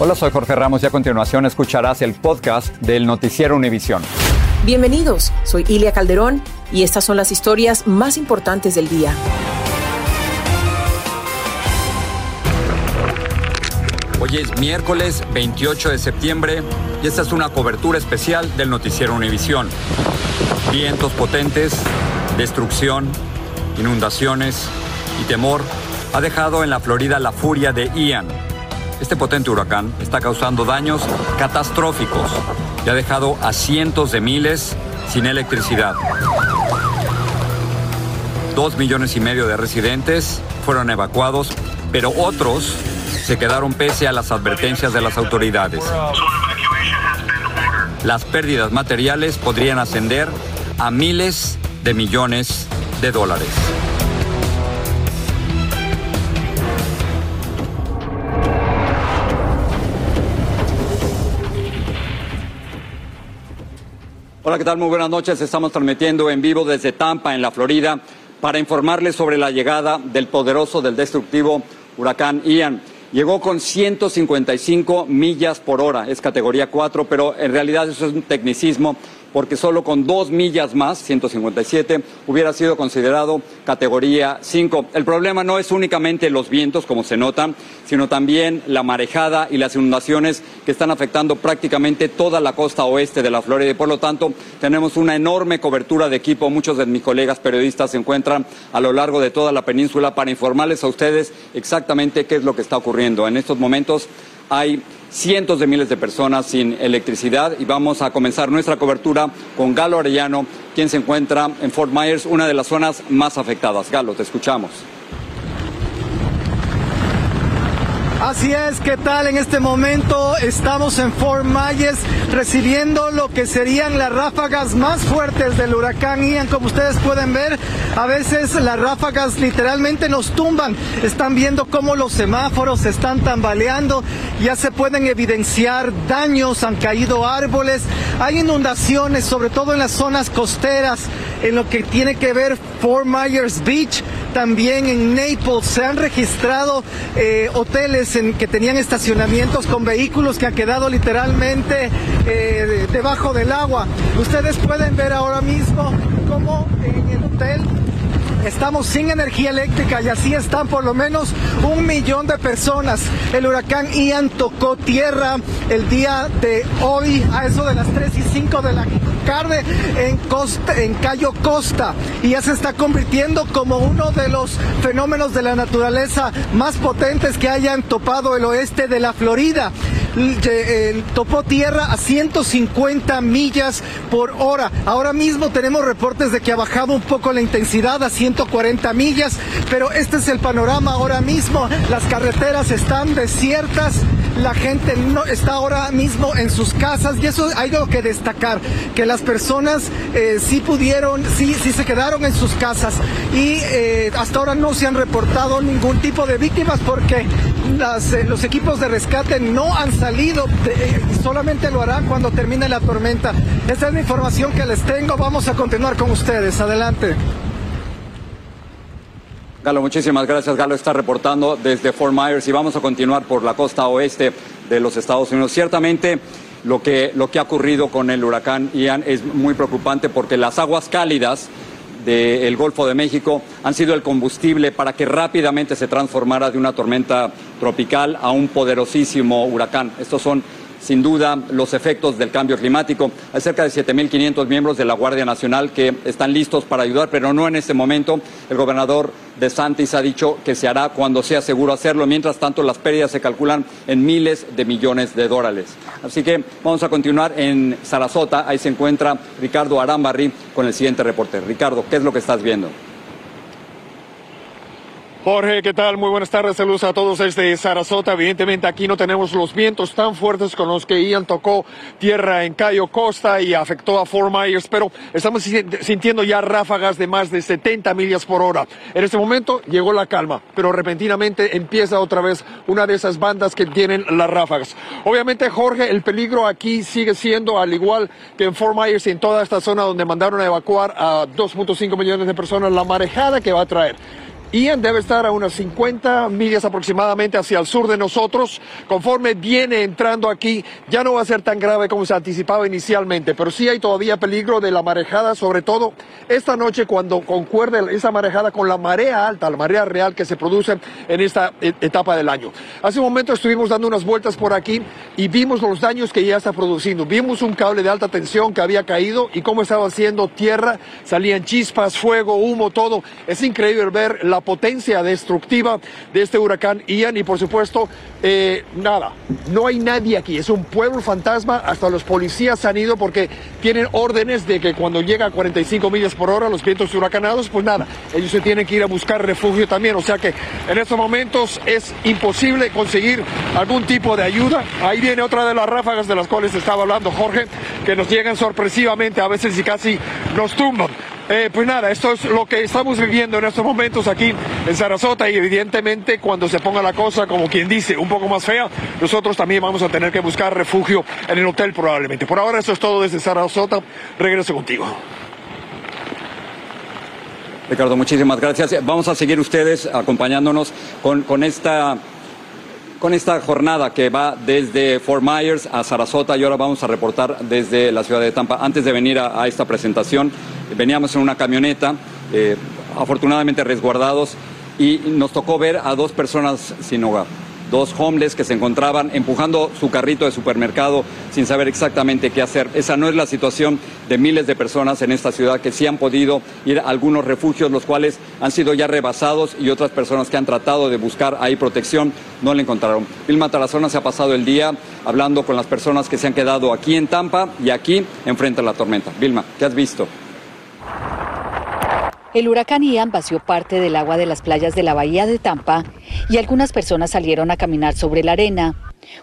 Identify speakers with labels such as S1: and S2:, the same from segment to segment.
S1: Hola, soy Jorge Ramos y a continuación escucharás el podcast del Noticiero Univisión.
S2: Bienvenidos, soy Ilia Calderón y estas son las historias más importantes del día.
S1: Hoy es miércoles 28 de septiembre y esta es una cobertura especial del Noticiero Univisión. Vientos potentes, destrucción, inundaciones y temor ha dejado en la Florida la furia de Ian. Este potente huracán está causando daños catastróficos y ha dejado a cientos de miles sin electricidad. Dos millones y medio de residentes fueron evacuados, pero otros se quedaron pese a las advertencias de las autoridades. Las pérdidas materiales podrían ascender a miles de millones de dólares. Hola, ¿qué tal? Muy buenas noches. Estamos transmitiendo en vivo desde Tampa, en la Florida, para informarles sobre la llegada del poderoso, del destructivo huracán Ian. Llegó con 155 millas por hora, es categoría 4, pero en realidad eso es un tecnicismo porque solo con dos millas más, 157, hubiera sido considerado categoría 5. El problema no es únicamente los vientos, como se nota, sino también la marejada y las inundaciones que están afectando prácticamente toda la costa oeste de la Florida y por lo tanto tenemos una enorme cobertura de equipo. Muchos de mis colegas periodistas se encuentran a lo largo de toda la península para informarles a ustedes exactamente qué es lo que está ocurriendo. En estos momentos hay cientos de miles de personas sin electricidad y vamos a comenzar nuestra cobertura con Galo Arellano, quien se encuentra en Fort Myers, una de las zonas más afectadas. Galo, te escuchamos.
S3: Así es, ¿qué tal? En este momento estamos en Fort Myers recibiendo lo que serían las ráfagas más fuertes del huracán Ian. Como ustedes pueden ver, a veces las ráfagas literalmente nos tumban. Están viendo cómo los semáforos se están tambaleando. Ya se pueden evidenciar daños, han caído árboles, hay inundaciones, sobre todo en las zonas costeras, en lo que tiene que ver Fort Myers Beach también en Naples se han registrado eh, hoteles en, que tenían estacionamientos con vehículos que han quedado literalmente eh, debajo del agua. Ustedes pueden ver ahora mismo cómo en el hotel Estamos sin energía eléctrica y así están por lo menos un millón de personas. El huracán Ian tocó tierra el día de hoy a eso de las 3 y 5 de la en Cayo Costa y ya se está convirtiendo como uno de los fenómenos de la naturaleza más potentes que hayan topado el oeste de la Florida. Topó tierra a 150 millas por hora. Ahora mismo tenemos reportes de que ha bajado un poco la intensidad a 140 millas, pero este es el panorama ahora mismo. Las carreteras están desiertas la gente no está ahora mismo en sus casas y eso hay algo que destacar, que las personas eh, sí pudieron, sí, sí se quedaron en sus casas y eh, hasta ahora no se han reportado ningún tipo de víctimas porque las, eh, los equipos de rescate no han salido, y solamente lo harán cuando termine la tormenta. Esa es la información que les tengo, vamos a continuar con ustedes, adelante.
S1: Galo, muchísimas gracias. Galo está reportando desde Fort Myers y vamos a continuar por la costa oeste de los Estados Unidos. Ciertamente lo que, lo que ha ocurrido con el huracán Ian es muy preocupante porque las aguas cálidas del Golfo de México han sido el combustible para que rápidamente se transformara de una tormenta tropical a un poderosísimo huracán. Estos son sin duda los efectos del cambio climático. Hay cerca de 7.500 miembros de la Guardia Nacional que están listos para ayudar, pero no en este momento. El gobernador de Santis ha dicho que se hará cuando sea seguro hacerlo. Mientras tanto, las pérdidas se calculan en miles de millones de dólares. Así que vamos a continuar en Sarasota. Ahí se encuentra Ricardo Arambarri con el siguiente reporte. Ricardo, ¿qué es lo que estás viendo?
S4: Jorge, ¿qué tal? Muy buenas tardes, saludos a todos desde Sarasota. Evidentemente aquí no tenemos los vientos tan fuertes con los que Ian tocó tierra en Cayo Costa y afectó a Fort Myers, pero estamos sintiendo ya ráfagas de más de 70 millas por hora. En este momento llegó la calma, pero repentinamente empieza otra vez una de esas bandas que tienen las ráfagas. Obviamente, Jorge, el peligro aquí sigue siendo, al igual que en Fort Myers y en toda esta zona donde mandaron a evacuar a 2.5 millones de personas, la marejada que va a traer. Ian debe estar a unas 50 millas aproximadamente hacia el sur de nosotros. Conforme viene entrando aquí, ya no va a ser tan grave como se anticipaba inicialmente, pero sí hay todavía peligro de la marejada, sobre todo esta noche cuando concuerde esa marejada con la marea alta, la marea real que se produce en esta e-, etapa del año. Hace un momento estuvimos dando unas vueltas por aquí y vimos los daños que ya está produciendo. Vimos un cable de alta tensión que había caído y cómo estaba haciendo tierra, salían chispas, fuego, humo, todo. Es increíble ver la potencia destructiva de este huracán Ian y por supuesto, eh, nada, no hay nadie aquí, es un pueblo fantasma, hasta los policías han ido porque tienen órdenes de que cuando llega a 45 millas por hora los vientos huracanados, pues nada, ellos se tienen que ir a buscar refugio también, o sea que en estos momentos es imposible conseguir algún tipo de ayuda. Ahí viene otra de las ráfagas de las cuales estaba hablando Jorge, que nos llegan sorpresivamente a veces y casi nos tumban. Eh, pues nada, esto es lo que estamos viviendo en estos momentos aquí en Sarasota y evidentemente cuando se ponga la cosa, como quien dice, un poco más fea, nosotros también vamos a tener que buscar refugio en el hotel probablemente. Por ahora eso es todo desde Sarasota. Regreso contigo.
S1: Ricardo, muchísimas gracias. Vamos a seguir ustedes acompañándonos con, con esta con esta jornada que va desde Fort Myers a Sarasota y ahora vamos a reportar desde la ciudad de Tampa. Antes de venir a, esta presentación, veníamos en una camioneta, eh, afortunadamente resguardados, y nos tocó ver a dos personas sin hogar dos homeless que se encontraban empujando su carrito de supermercado sin saber exactamente qué hacer. Esa no es la situación de miles de personas en esta ciudad que sí han podido ir a algunos refugios, los cuales han sido ya rebasados y otras personas que han tratado de buscar ahí protección no la encontraron. Vilma Tarazona se ha pasado el día hablando con las personas que se han quedado aquí en Tampa y aquí enfrente a la tormenta. Vilma, ¿qué has visto?
S5: El huracán Ian vació parte del agua de las playas de la bahía de Tampa y algunas personas salieron a caminar sobre la arena,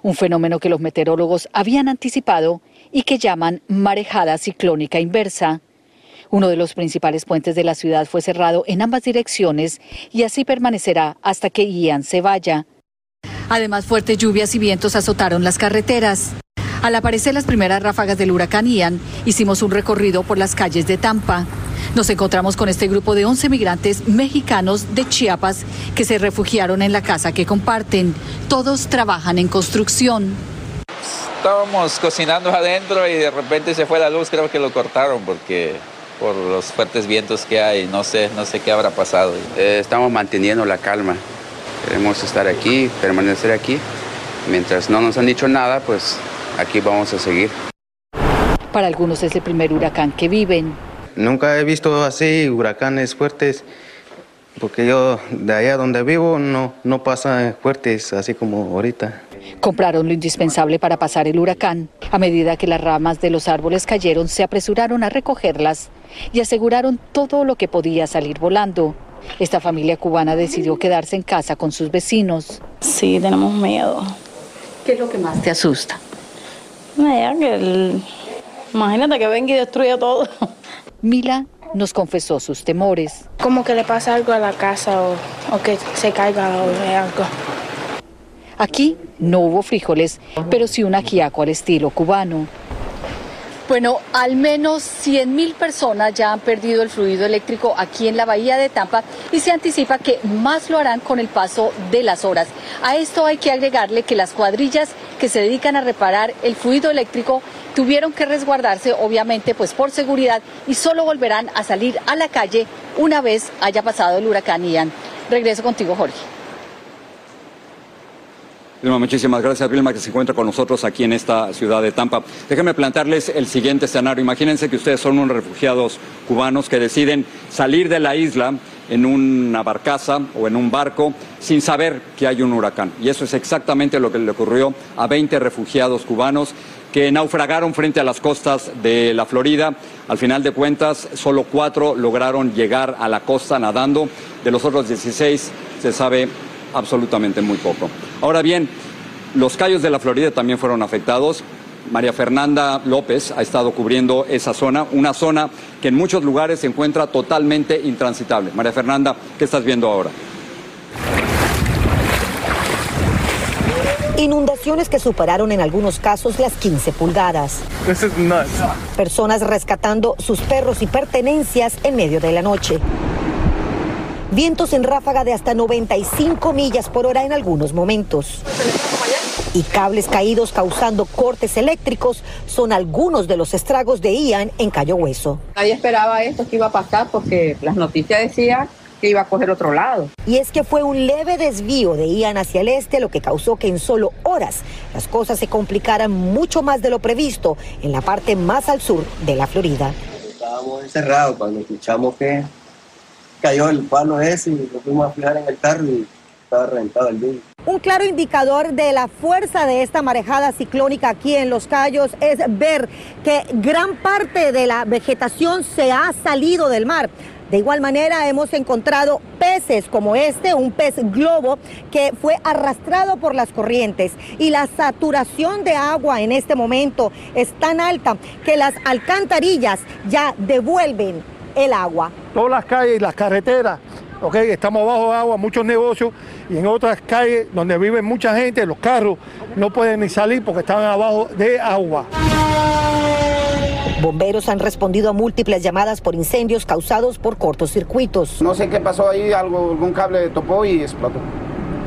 S5: un fenómeno que los meteorólogos habían anticipado y que llaman marejada ciclónica inversa. Uno de los principales puentes de la ciudad fue cerrado en ambas direcciones y así permanecerá hasta que Ian se vaya. Además, fuertes lluvias y vientos azotaron las carreteras. Al aparecer las primeras ráfagas del huracán Ian, hicimos un recorrido por las calles de Tampa. Nos encontramos con este grupo de 11 migrantes mexicanos de Chiapas que se refugiaron en la casa que comparten. Todos trabajan en construcción.
S6: Estábamos cocinando adentro y de repente se fue la luz, creo que lo cortaron porque por los fuertes vientos que hay, no sé, no sé qué habrá pasado.
S7: Eh, estamos manteniendo la calma. Queremos estar aquí, permanecer aquí. Mientras no nos han dicho nada, pues aquí vamos a seguir.
S5: Para algunos es el primer huracán que viven.
S7: Nunca he visto así huracanes fuertes, porque yo de allá donde vivo no, no pasa fuertes así como ahorita.
S5: Compraron lo indispensable para pasar el huracán. A medida que las ramas de los árboles cayeron, se apresuraron a recogerlas y aseguraron todo lo que podía salir volando. Esta familia cubana decidió quedarse en casa con sus vecinos.
S8: Sí, tenemos miedo.
S5: ¿Qué es lo que más te asusta?
S8: que Imagínate que venga y destruya todo.
S5: Mila nos confesó sus temores.
S8: Como que le pasa algo a la casa o, que se caiga o algo.
S5: Aquí no hubo frijoles, pero sí un ajiaco al estilo cubano. Bueno, al menos 100.000 personas ya han perdido el fluido eléctrico aquí en la bahía de Tampa y se anticipa que más lo harán con el paso de las horas. A esto hay que agregarle que las cuadrillas que se dedican a reparar el fluido eléctrico tuvieron que resguardarse, obviamente, pues por seguridad y solo volverán a salir a la calle una vez haya pasado el huracán Ian. Regreso contigo, Jorge.
S1: Muchísimas gracias, Vilma, que se encuentra con nosotros aquí en esta ciudad de Tampa. Déjenme plantearles el siguiente escenario. Imagínense que ustedes son unos refugiados cubanos que deciden salir de la isla en una barcaza o en un barco sin saber que hay un huracán. Y eso es exactamente lo que le ocurrió a 20 refugiados cubanos que naufragaron frente a las costas de la Florida. Al final de cuentas, solo cuatro lograron llegar a la costa nadando. De los otros 16 se sabe absolutamente muy poco. Ahora bien, los callos de la Florida también fueron afectados. María Fernanda López ha estado cubriendo esa zona, una zona que en muchos lugares se encuentra totalmente intransitable. María Fernanda, ¿qué estás viendo ahora?
S9: Inundaciones que superaron en algunos casos las 15 pulgadas. Personas rescatando sus perros y pertenencias en medio de la noche. Vientos en ráfaga de hasta 95 millas por hora en algunos momentos. Y cables caídos causando cortes eléctricos son algunos de los estragos de Ian en Cayo Hueso.
S10: Nadie esperaba esto que iba a pasar porque las noticias decían que iba a coger otro lado.
S9: Y es que fue un leve desvío de Ian hacia el este lo que causó que en solo horas las cosas se complicaran mucho más de lo previsto en la parte más al sur de la Florida.
S11: Estábamos encerrados cuando escuchamos que cayó el palo ese y nos fuimos a en el carro y estaba reventado el vidrio.
S9: Un claro indicador de la fuerza de esta marejada ciclónica aquí en Los Cayos es ver que gran parte de la vegetación se ha salido del mar. De igual manera hemos encontrado peces como este, un pez globo que fue arrastrado por las corrientes y la saturación de agua en este momento es tan alta que las alcantarillas ya devuelven el agua.
S12: Todas las calles y las carreteras, okay, estamos bajo agua, muchos negocios y en otras calles donde vive mucha gente, los carros no pueden ni salir porque están abajo de agua.
S9: Bomberos han respondido a múltiples llamadas por incendios causados por cortocircuitos.
S13: No sé qué pasó ahí, algo, algún cable topó y explotó.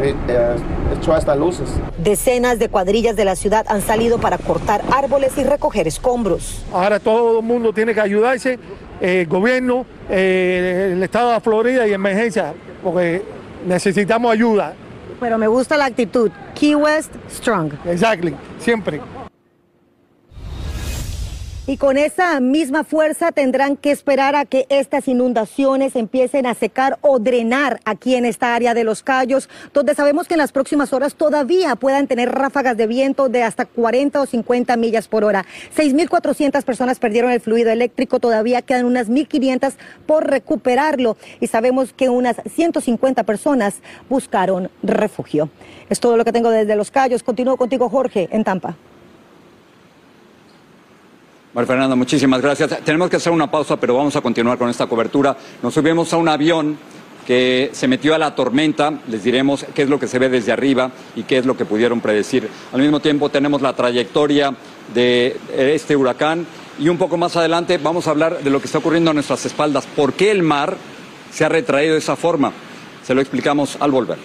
S13: Eh, eh, echó hasta luces.
S9: Decenas de cuadrillas de la ciudad han salido para cortar árboles y recoger escombros.
S12: Ahora todo el mundo tiene que ayudarse, eh, gobierno, el estado de Florida y emergencia, porque necesitamos ayuda.
S9: Pero me gusta la actitud. Key West, strong.
S12: Exactly, siempre.
S9: Y con esa misma fuerza tendrán que esperar a que estas inundaciones empiecen a secar o drenar aquí en esta área de los Cayos, donde sabemos que en las próximas horas todavía puedan tener ráfagas de viento de hasta 40 o 50 millas por hora. 6.400 personas perdieron el fluido eléctrico, todavía quedan unas 1.500 por recuperarlo y sabemos que unas 150 personas buscaron refugio. Es todo lo que tengo desde los Cayos. Continúo contigo, Jorge, en Tampa.
S1: María Fernanda, muchísimas gracias. Tenemos que hacer una pausa, pero vamos a continuar con esta cobertura. Nos subimos a un avión que se metió a la tormenta, les diremos qué es lo que se ve desde arriba y qué es lo que pudieron predecir. Al mismo tiempo tenemos la trayectoria de este huracán y un poco más adelante vamos a hablar de lo que está ocurriendo a nuestras espaldas. ¿Por qué el mar se ha retraído de esa forma? Se lo explicamos al volver.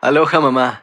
S14: Aloha mamá,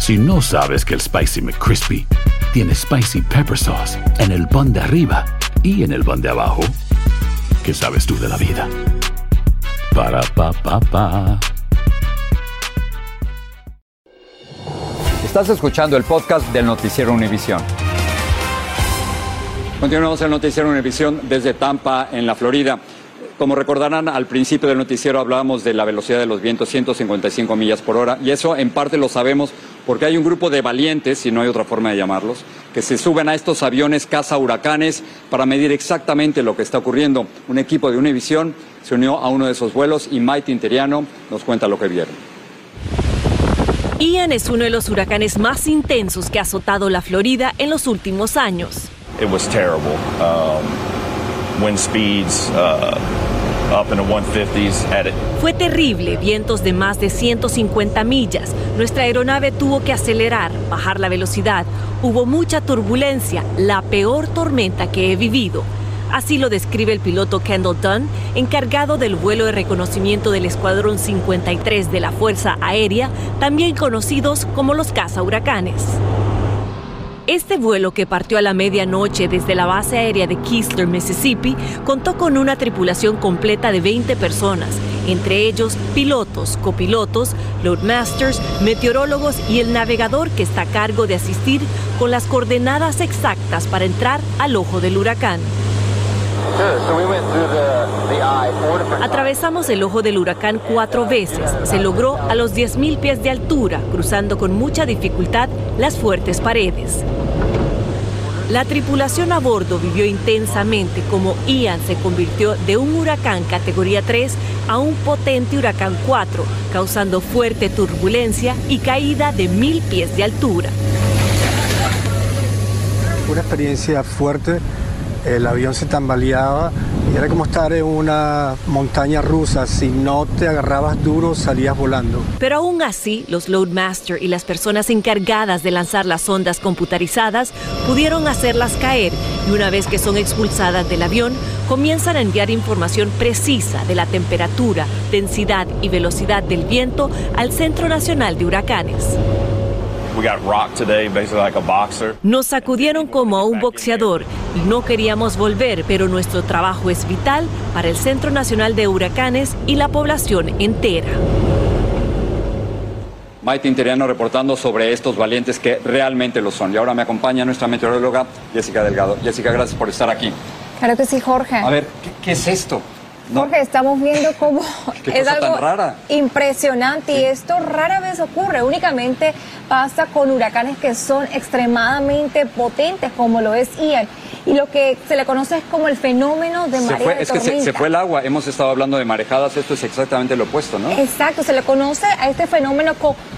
S15: Si no sabes que el Spicy McCrispy tiene Spicy Pepper Sauce en el pan de arriba y en el pan de abajo, ¿qué sabes tú de la vida? Para, pa, pa, pa.
S1: Estás escuchando el podcast del Noticiero Univisión. Continuamos el Noticiero Univisión desde Tampa, en la Florida. Como recordarán, al principio del noticiero hablábamos de la velocidad de los vientos, 155 millas por hora, y eso en parte lo sabemos porque hay un grupo de valientes, si no hay otra forma de llamarlos, que se suben a estos aviones caza huracanes para medir exactamente lo que está ocurriendo. Un equipo de Univision se unió a uno de esos vuelos y Mike Interiano nos cuenta lo que vieron.
S16: Ian es uno de los huracanes más intensos que ha azotado la Florida en los últimos años.
S17: It was terrible. Um, wind speeds, uh,
S16: fue terrible, vientos de más de 150 millas. Nuestra aeronave tuvo que acelerar, bajar la velocidad. Hubo mucha turbulencia, la peor tormenta que he vivido. Así lo describe el piloto Kendall Dunn, encargado del vuelo de reconocimiento del Escuadrón 53 de la Fuerza Aérea, también conocidos como los huracanes. Este vuelo que partió a la medianoche desde la base aérea de Keesler, Mississippi, contó con una tripulación completa de 20 personas, entre ellos pilotos, copilotos, loadmasters, meteorólogos y el navegador que está a cargo de asistir con las coordenadas exactas para entrar al ojo del huracán. Atravesamos el ojo del huracán cuatro veces. Se logró a los 10.000 pies de altura, cruzando con mucha dificultad las fuertes paredes. La tripulación a bordo vivió intensamente como Ian se convirtió de un huracán categoría 3 a un potente huracán 4, causando fuerte turbulencia y caída de mil pies de altura.
S12: Una experiencia fuerte el avión se tambaleaba era como estar en una montaña rusa. Si no te agarrabas duro, salías volando.
S16: Pero aún así, los Loadmaster y las personas encargadas de lanzar las ondas computarizadas pudieron hacerlas caer y una vez que son expulsadas del avión, comienzan a enviar información precisa de la temperatura, densidad y velocidad del viento al Centro Nacional de Huracanes. Nos sacudieron como a un boxeador y no queríamos volver, pero nuestro trabajo es vital para el Centro Nacional de Huracanes y la población entera.
S1: Maite Interiano reportando sobre estos valientes que realmente lo son. Y ahora me acompaña nuestra meteoróloga Jessica Delgado. Jessica, gracias por estar aquí.
S18: Claro que sí, Jorge.
S1: A ver, qué es esto?
S18: Jorge, estamos viendo cómo es algo impresionante y esto rara vez ocurre, únicamente pasa con huracanes que son extremadamente potentes como lo es Ian. Y lo que se le conoce es como el fenómeno de marea
S1: de Es que se, fue el agua, hemos estado hablando de marejadas, esto es exactamente lo opuesto, ¿no?
S18: Exacto, se le conoce a este fenómeno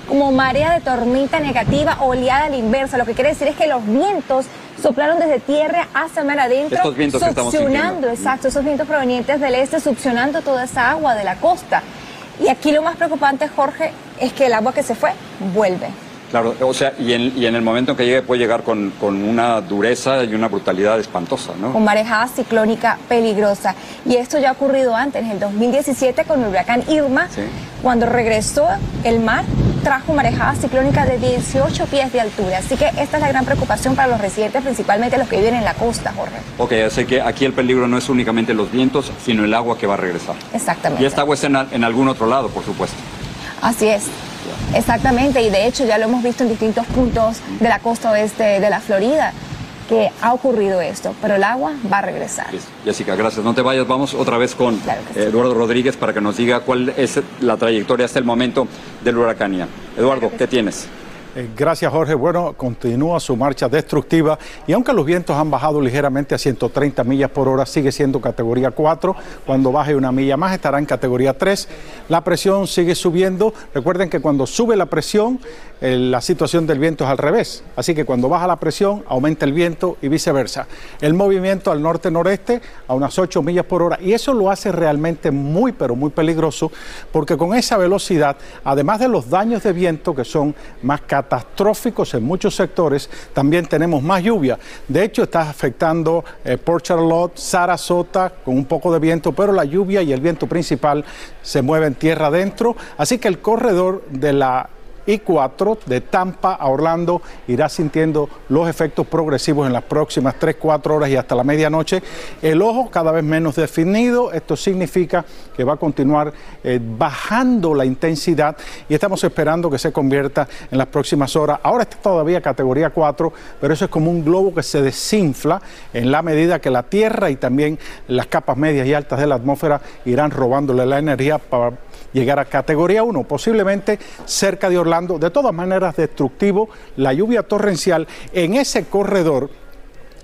S18: como marea de tormenta negativa oleada a la inversa, lo que quiere decir es que los vientos soplaron desde tierra hacia mar adentro,
S1: Estos vientos
S18: succionando, exacto, esos vientos provenientes del este, succionando toda esa agua de la costa. Y aquí lo más preocupante, Jorge, es que el agua que se fue vuelve.
S1: Claro, o sea, y en, y en, el momento en que llegue puede llegar con, con, una dureza y una brutalidad espantosa, ¿no?
S18: Con marejada ciclónica peligrosa. Y esto ya ha ocurrido antes, en el 2017 con el huracán Irma, cuando regresó el mar, trajo marejada ciclónica de 18 pies de altura. Así que esta es la gran preocupación para los residentes, principalmente los que viven en la costa, Jorge.
S1: Ok, así que aquí el peligro no es únicamente los vientos, sino el agua que va a regresar.
S18: Exactamente.
S1: Y esta agua está en, en algún otro lado, por supuesto.
S18: Así es. Exactamente, y de hecho ya lo hemos visto en distintos puntos de la costa oeste de la Florida que ha ocurrido esto, pero el agua va a regresar.
S1: Jessica, gracias. No te vayas, vamos otra vez con Eduardo Rodríguez para que nos diga cuál es la trayectoria hasta el momento del huracán. Eduardo, ¿qué tienes?
S19: Eh, gracias, Jorge. Bueno, continúa su marcha destructiva y aunque los vientos han bajado ligeramente a 130 millas por hora, sigue siendo categoría 4. Cuando baje una milla más estará en categoría 3. La presión sigue subiendo. Recuerden que cuando sube la presión, eh, la situación del viento es al revés. Así que cuando baja la presión, aumenta el viento y viceversa. El movimiento al norte-noreste a unas 8 millas por hora. Y eso lo hace realmente muy, pero muy peligroso, porque con esa velocidad, además de los daños de viento que son más catastróficos en muchos sectores, también tenemos más lluvia. De hecho, está afectando eh, Port Charlotte, Sarasota, con un poco de viento, pero la lluvia y el viento principal se mueven tierra adentro. Así que el corredor de la y 4 de Tampa a Orlando irá sintiendo los efectos progresivos en las próximas 3, 4 horas y hasta la medianoche. El ojo cada vez menos definido, esto significa que va a continuar eh, bajando la intensidad y estamos esperando que se convierta en las próximas horas. Ahora está todavía categoría 4, pero eso es como un globo que se desinfla en la medida que la Tierra y también las capas medias y altas de la atmósfera irán robándole la energía para llegar a categoría 1, posiblemente cerca de Orlando. De todas maneras, destructivo la lluvia torrencial en ese corredor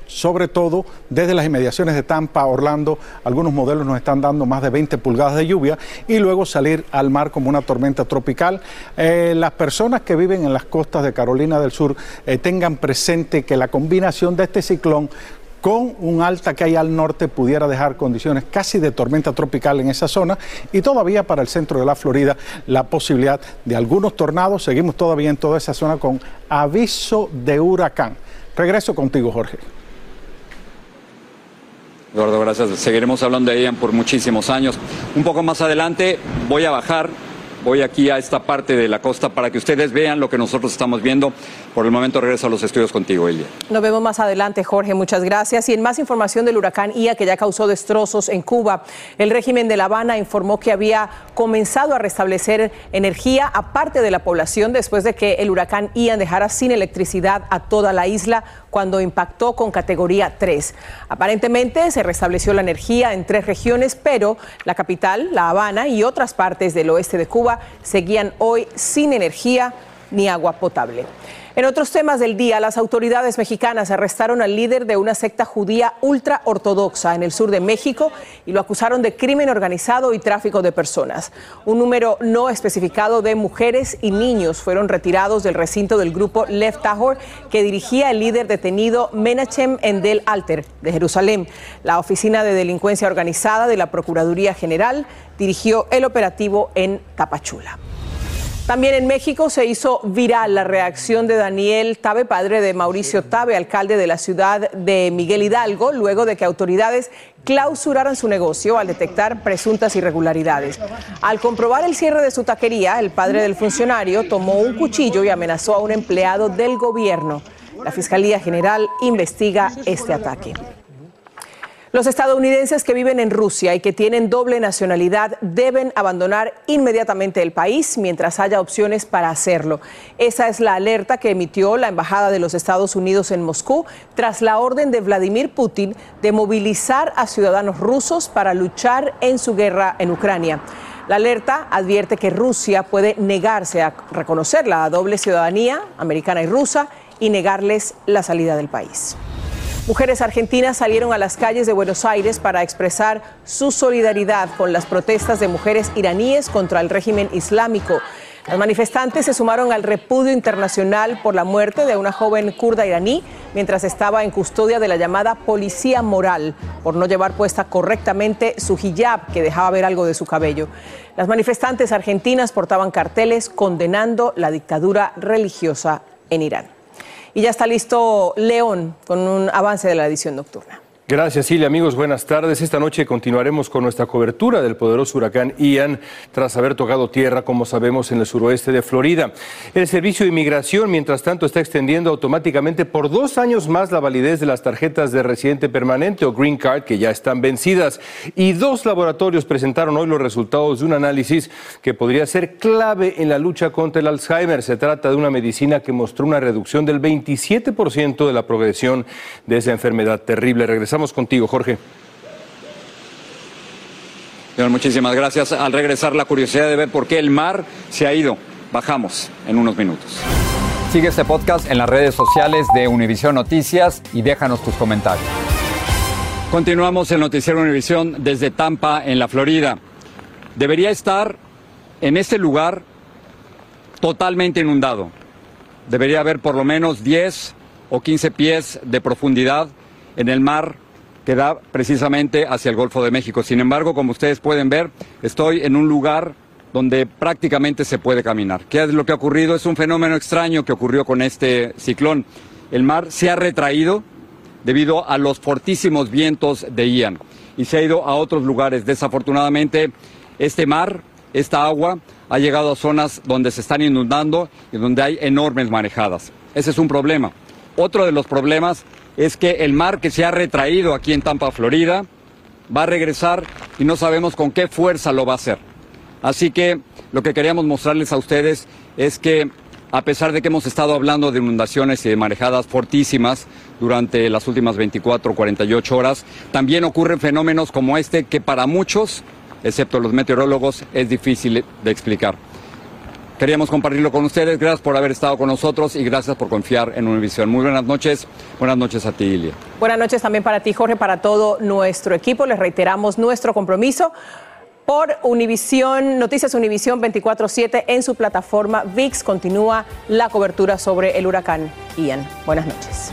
S19: sobre todo desde las inmediaciones de Tampa, Orlando, algunos modelos nos están dando más de 20 pulgadas de lluvia y luego salir al mar como una tormenta tropical. Eh, las personas que viven en las costas de Carolina del Sur eh, tengan presente que la combinación de este ciclón con un alta que hay al norte pudiera dejar condiciones casi de tormenta tropical en esa zona y todavía para el centro de la Florida la posibilidad de algunos tornados. Seguimos todavía en toda esa zona con aviso de huracán. Regreso contigo, Jorge.
S1: Eduardo, gracias. Seguiremos hablando de Ian por muchísimos años. Un poco más adelante voy a bajar voy aquí a esta parte de la costa para que ustedes vean lo que nosotros estamos viendo. Por el momento regreso a los estudios contigo, Elia.
S20: Nos vemos más adelante, Jorge. Muchas gracias. Y en más información del huracán Ia, que ya causó destrozos en Cuba, el régimen de La Habana informó que había comenzado a restablecer energía a parte de la población después de que el huracán Ian dejara sin electricidad a toda la isla cuando impactó con categoría 3. Aparentemente se restableció la energía en tres regiones, pero la capital, La Habana y otras partes del oeste de Cuba seguían hoy sin energía ni agua potable. En otros temas del día, las autoridades mexicanas arrestaron al líder de una secta judía ultra ortodoxa en el sur de México y lo acusaron de crimen organizado y tráfico de personas. Un número no especificado de mujeres y niños fueron retirados del recinto del grupo Left Tahor que dirigía el líder detenido Menachem Endel Alter de Jerusalén. La Oficina de Delincuencia Organizada de la Procuraduría General dirigió el operativo en Tapachula. También en México se hizo viral la reacción de Daniel Tabe, padre de Mauricio Tabe, alcalde de la ciudad de Miguel Hidalgo, luego de que autoridades clausuraran su negocio al detectar presuntas irregularidades. Al comprobar el cierre de su taquería, el padre del funcionario tomó un cuchillo y amenazó a un empleado del gobierno. La Fiscalía General investiga este ataque. Los estadounidenses que viven en Rusia y que tienen doble nacionalidad deben abandonar inmediatamente el país mientras haya opciones para hacerlo. Esa es la alerta que emitió la Embajada de los Estados Unidos en Moscú tras la orden de Vladimir Putin de movilizar a ciudadanos rusos para luchar en su guerra en Ucrania. La alerta advierte que Rusia puede negarse a reconocer la doble ciudadanía americana y rusa y negarles la salida del país. Mujeres argentinas salieron a las calles de Buenos Aires para expresar su solidaridad con las protestas de mujeres iraníes contra el régimen islámico. Los manifestantes se sumaron al repudio internacional por la muerte de una joven kurda iraní mientras estaba en custodia de la llamada policía moral por no llevar puesta correctamente su hijab que dejaba ver algo de su cabello. Las manifestantes argentinas portaban carteles condenando la dictadura religiosa en Irán. Y ya está listo León con un avance de la edición nocturna.
S21: Gracias, Silvia. Amigos, buenas tardes. Esta noche continuaremos con nuestra cobertura del poderoso huracán Ian tras haber tocado tierra, como sabemos, en el suroeste de Florida. El Servicio de Inmigración, mientras tanto, está extendiendo automáticamente por dos años más la validez de las tarjetas de residente permanente o Green Card que ya están vencidas. Y dos laboratorios presentaron hoy los resultados de un análisis que podría ser clave en la lucha contra el Alzheimer. Se trata de una medicina que mostró una reducción del 27% de la progresión de esa enfermedad terrible. Regresamos contigo, Jorge.
S1: Señor, muchísimas gracias. Al regresar, la curiosidad de ver por qué el mar se ha ido. Bajamos en unos minutos.
S22: Sigue este podcast en las redes sociales de Univision Noticias y déjanos tus comentarios.
S1: Continuamos el Noticiero Univisión desde Tampa, en la Florida. Debería estar en este lugar totalmente inundado. Debería haber por lo menos 10 o 15 pies de profundidad en el mar que da precisamente hacia el Golfo de México. Sin embargo, como ustedes pueden ver, estoy en un lugar donde prácticamente se puede caminar. ¿Qué es lo que ha ocurrido? Es un fenómeno extraño que ocurrió con este ciclón. El mar se ha retraído debido a los fortísimos vientos de Ian y se ha ido a otros lugares. Desafortunadamente, este mar esta agua ha llegado a zonas donde se están inundando y donde hay enormes marejadas. Ese es un problema. Otro de los problemas es que el mar que se ha retraído aquí en Tampa, Florida, va a regresar y no sabemos con qué fuerza lo va a hacer. Así que lo que queríamos mostrarles a ustedes es que a pesar de que hemos estado hablando de inundaciones y de marejadas fortísimas durante las últimas 24 o 48 horas, también ocurren fenómenos como este que para muchos, excepto los meteorólogos, es difícil de explicar. Queríamos compartirlo con ustedes. Gracias por haber estado con nosotros y gracias por confiar en Univisión. Muy buenas noches. Buenas noches a ti, Ilia.
S20: Buenas noches también para ti, Jorge, para todo nuestro equipo. Les reiteramos nuestro compromiso por Univisión, Noticias Univisión 24-7 en su plataforma VIX. Continúa la cobertura sobre el huracán Ian. Buenas noches.